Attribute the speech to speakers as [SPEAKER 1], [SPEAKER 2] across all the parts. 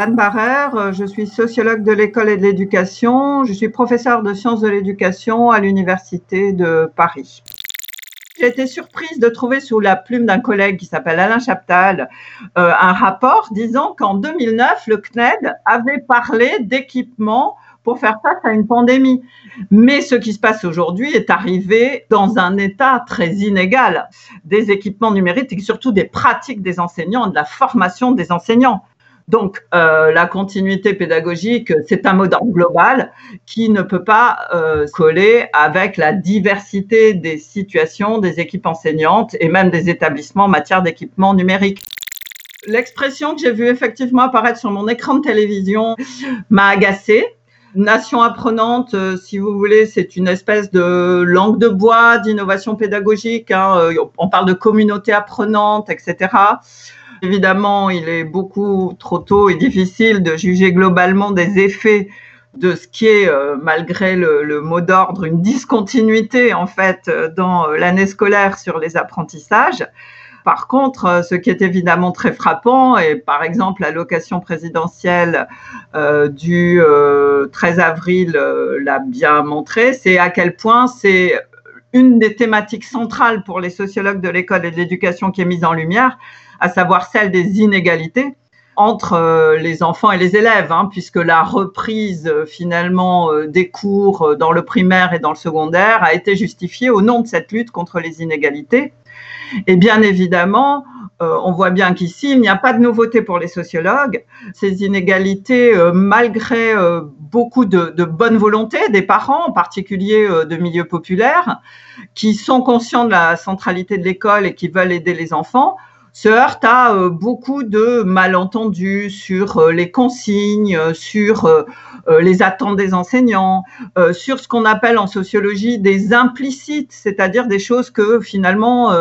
[SPEAKER 1] Anne Barrère, je suis sociologue de l'école et de l'éducation. Je suis professeure de sciences de l'éducation à l'Université de Paris. J'ai été surprise de trouver sous la plume d'un collègue qui s'appelle Alain Chaptal euh, un rapport disant qu'en 2009, le CNED avait parlé d'équipement pour faire face à une pandémie. Mais ce qui se passe aujourd'hui est arrivé dans un état très inégal des équipements numériques et surtout des pratiques des enseignants de la formation des enseignants. Donc, euh, la continuité pédagogique, c'est un mot global qui ne peut pas euh, coller avec la diversité des situations des équipes enseignantes et même des établissements en matière d'équipement numérique. L'expression que j'ai vue effectivement apparaître sur mon écran de télévision m'a agacée. Nation apprenante, euh, si vous voulez, c'est une espèce de langue de bois d'innovation pédagogique. Hein. On parle de communauté apprenante, etc. Évidemment, il est beaucoup trop tôt et difficile de juger globalement des effets de ce qui est, euh, malgré le, mot d'ordre, une discontinuité en fait euh, dans euh, l'année scolaire sur les apprentissages. Par contre, ce qui est évidemment très frappant, et par exemple l'allocation présidentielle du 13 avril l'a bien montré, c'est à quel point c'est une des thématiques centrales pour les sociologues de l'école et de l'éducation qui est mise en lumière, à savoir celle des inégalités entre euh, les enfants et les élèves, hein, puisque la reprise euh, finalement euh, des cours dans le primaire et dans le secondaire a été justifiée au nom de cette lutte contre les inégalités. Et bien évidemment, on voit bien qu'ici, il n'y a pas de nouveauté pour les sociologues. Ces inégalités, malgré beaucoup de, de, bonne volonté des parents, en particulier de milieux populaires, qui sont conscients de la centralité de l'école et qui veulent aider les enfants, se heurte à euh, beaucoup de malentendus sur euh, les consignes, euh, sur les attentes des enseignants, sur ce qu'on appelle en sociologie des implicites, c'est-à-dire des choses que finalement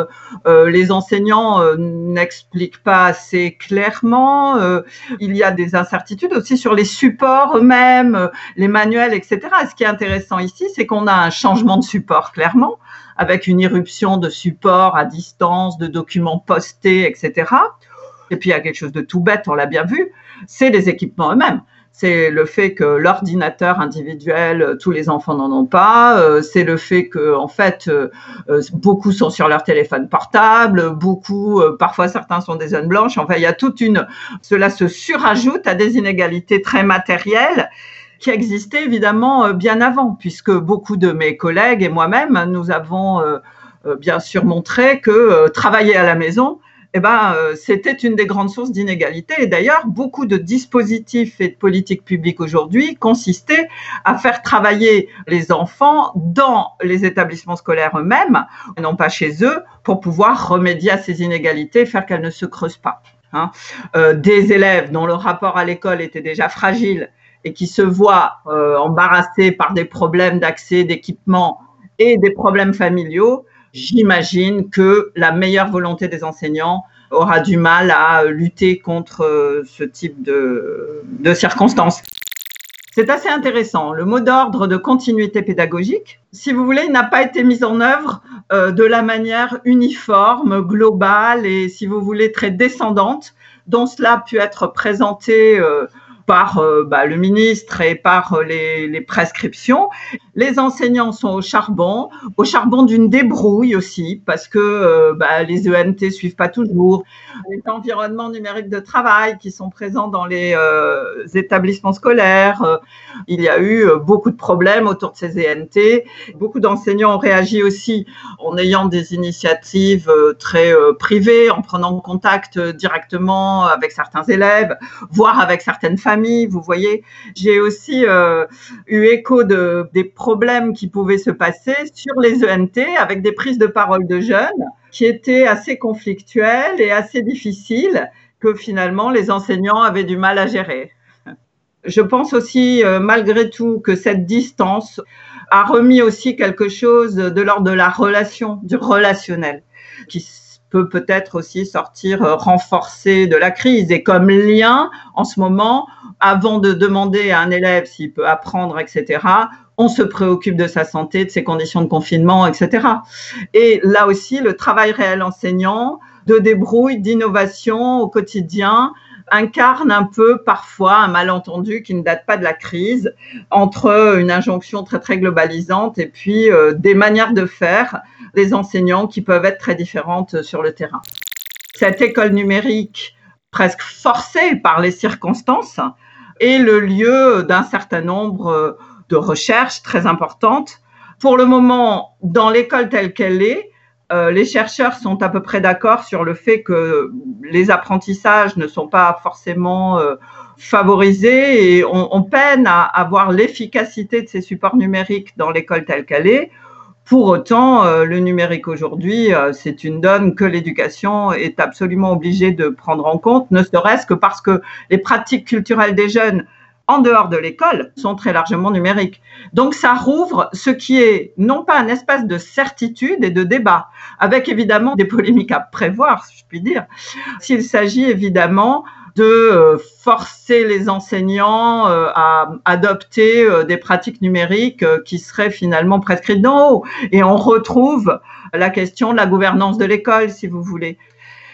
[SPEAKER 1] les enseignants n'expliquent pas assez clairement. il y a des incertitudes aussi sur les supports eux-mêmes, les manuels, etc. ce qui est intéressant ici, c'est qu'on a un changement de support clairement avec une irruption de supports à distance, de documents postés, etc. Et puis il y a quelque chose de tout bête, on l'a bien vu, c'est les équipements eux-mêmes. C'est le fait que l'ordinateur individuel, tous les enfants n'en ont pas. Euh, c'est le fait que, en fait, euh, euh, beaucoup sont sur leur téléphone portable, beaucoup, parfois certains sont des zones blanches. Enfin, il y a toute une. Cela se surajoute à des inégalités très matérielles qui existait évidemment euh, bien avant, puisque beaucoup de mes collègues et moi-même, nous avons euh, euh, bien sûr montré que travailler à la maison, eh ben, c'était une des grandes sources d'inégalité. Et d'ailleurs, beaucoup de dispositifs et de politiques publiques aujourd'hui consistaient à faire travailler les enfants dans les établissements scolaires eux-mêmes, et non pas chez eux, pour pouvoir remédier à ces inégalités, faire qu'elles ne se creusent pas. Hein. des élèves dont le rapport à l'école était déjà fragile et qui se voient euh, embarrassés par des problèmes d'accès, d'équipement et des problèmes familiaux, j'imagine que la meilleure volonté des enseignants aura du mal à lutter contre euh, ce type de, circonstances. C'est assez intéressant. Le mot d'ordre de continuité pédagogique, si vous voulez, n'a pas été mis en œuvre euh, de la manière uniforme, globale et, si vous voulez, très descendante dont cela a pu être présenté par euh, bah, le ministre et par euh, les, prescriptions. Les enseignants sont au charbon, au charbon d'une débrouille aussi, parce que euh, bah, les ENT suivent pas toujours. Les environnements numériques de travail qui sont présents dans les établissements scolaires. il y a eu beaucoup de problèmes autour de ces ENT. Beaucoup d'enseignants ont réagi aussi en ayant des initiatives très privées, en prenant contact directement avec certains élèves, voire avec certaines familles vous voyez. J'ai aussi euh, eu écho de, des problèmes qui pouvaient se passer sur les ENT avec des prises de parole de jeunes qui étaient assez conflictuelles et assez difficiles que finalement les enseignants avaient du mal à gérer. Je pense aussi, euh, malgré tout, que cette distance a remis aussi quelque chose de l'ordre de la relation, du relationnel, qui peut peut-être aussi sortir euh, renforcé de la crise. Et comme lien, en ce moment, avant de demander à un élève s'il peut apprendre, etc., on se préoccupe de sa santé, de ses conditions de confinement, etc. Et là aussi, le travail réel enseignant, de débrouille, d'innovation au quotidien, incarne un peu parfois un malentendu qui ne date pas de la crise entre une injonction très très globalisante et puis euh, des manières de faire des enseignants qui peuvent être très différentes sur le terrain. Cette école numérique presque forcée par les circonstances est le lieu d'un certain nombre de recherches très importantes. Pour le moment, dans l'école telle qu'elle est, euh, les chercheurs sont à peu près d'accord sur le fait que les apprentissages ne sont pas forcément euh, favorisés et on, on, peine à avoir l'efficacité de ces supports numériques dans l'école telle qu'elle est. Pour autant, euh, le numérique aujourd'hui, c'est une donne que l'éducation est absolument obligée de prendre en compte, ne serait-ce que parce que les pratiques culturelles des jeunes en dehors de l'école sont très largement numériques. Donc ça rouvre ce qui est non pas un espace de certitude et de débat, avec évidemment des polémiques à prévoir, si je puis dire, s'il s'agit évidemment de euh, forcer les enseignants euh, à adopter euh, des pratiques numériques qui seraient finalement prescrites d'en haut. Et on retrouve la question de la gouvernance de l'école, si vous voulez.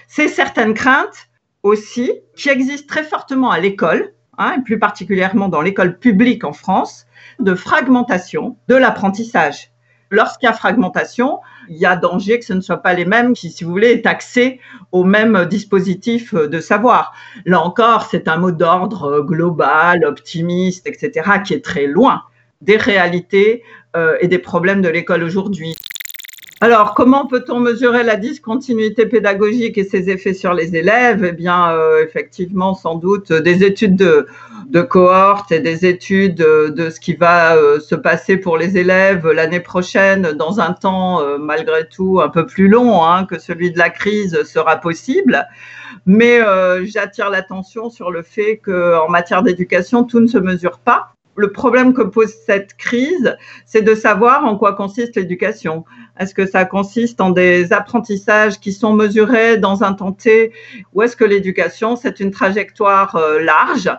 [SPEAKER 1] C'est certaines craintes aussi qui existent très fortement à l'école, Hein, plus particulièrement dans l'école publique en France, de fragmentation de l'apprentissage. Lorsqu'il y a fragmentation, il y a danger que ce ne soit pas les mêmes qui, si vous voulez, aient accès au même dispositif de savoir. Là encore, c'est un mot d'ordre global, optimiste, etc., qui est très loin des réalités euh, et des problèmes de l'école aujourd'hui. Alors, comment peut-on mesurer la discontinuité pédagogique et ses effets sur les élèves? Eh bien, euh, effectivement, sans doute, des études de, cohorte et des études de ce qui va euh, se passer pour les élèves l'année prochaine dans un temps, euh, malgré tout, un peu plus long hein, que celui de la crise sera possible. Mais j'attire l'attention sur le fait qu'en matière d'éducation, tout ne se mesure pas le problème que pose cette crise, c'est de savoir en quoi consiste l'éducation. Est-ce que ça consiste en des apprentissages qui sont mesurés dans un temps T ou est-ce que l'éducation, c'est une trajectoire euh, large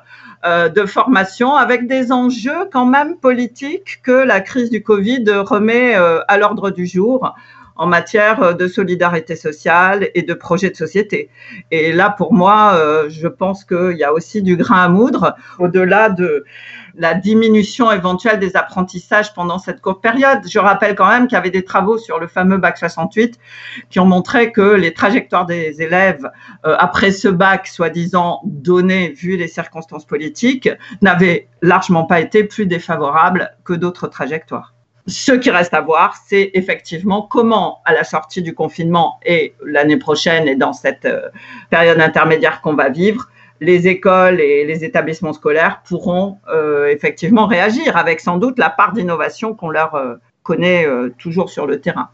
[SPEAKER 1] euh, de formation avec des enjeux quand même politiques que la crise du Covid remet euh, à l'ordre du jour? En matière de solidarité sociale et de projet de société. Et là, pour moi, je pense qu'il y a aussi du grain à moudre au-delà de la diminution éventuelle des apprentissages pendant cette courte période. Je rappelle quand même qu'il y avait des travaux sur le fameux bac 68 qui ont montré que les trajectoires des élèves euh, après ce bac, soi-disant donné vu les circonstances politiques, n'avaient largement pas été plus défavorables que d'autres trajectoires. Ce qui reste à voir, c'est effectivement comment, à la sortie du confinement et l'année prochaine et dans cette euh, période intermédiaire qu'on va vivre, les écoles et les établissements scolaires pourront euh, effectivement réagir avec sans doute la part d'innovation qu'on leur euh, connaît toujours sur le terrain.